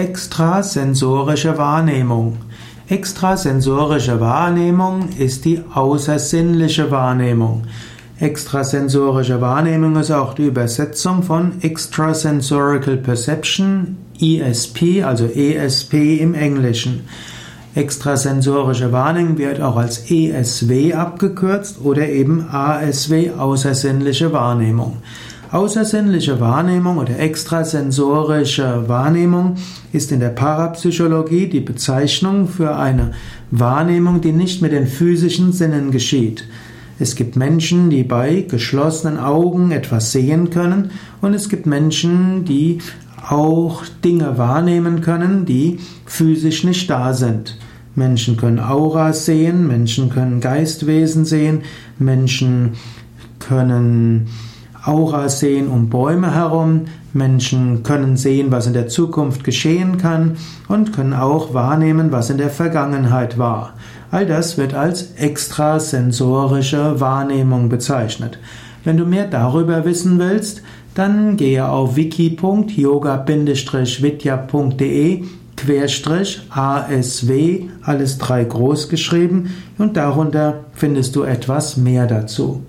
Extrasensorische Wahrnehmung. Extrasensorische Wahrnehmung ist die außersinnliche Wahrnehmung. Extrasensorische Wahrnehmung ist auch die Übersetzung von Extrasensorical Perception, ESP, also ESP im Englischen. Extrasensorische Wahrnehmung wird auch als ESW abgekürzt oder eben ASW, außersinnliche Wahrnehmung. Außersinnliche Wahrnehmung oder extrasensorische Wahrnehmung ist in der Parapsychologie die Bezeichnung für eine Wahrnehmung, die nicht mit den physischen Sinnen geschieht. Es gibt Menschen, die bei geschlossenen Augen etwas sehen können und es gibt Menschen, die auch Dinge wahrnehmen können, die physisch nicht da sind. Menschen können Auras sehen, Menschen können Geistwesen sehen, Menschen können Auras sehen um Bäume herum, Menschen können sehen, was in der Zukunft geschehen kann und können auch wahrnehmen, was in der Vergangenheit war. All das wird als extrasensorische Wahrnehmung bezeichnet. Wenn du mehr darüber wissen willst, dann gehe auf wiki.yoga-vidya.de Querstrich ASW, alles drei groß geschrieben und darunter findest du etwas mehr dazu.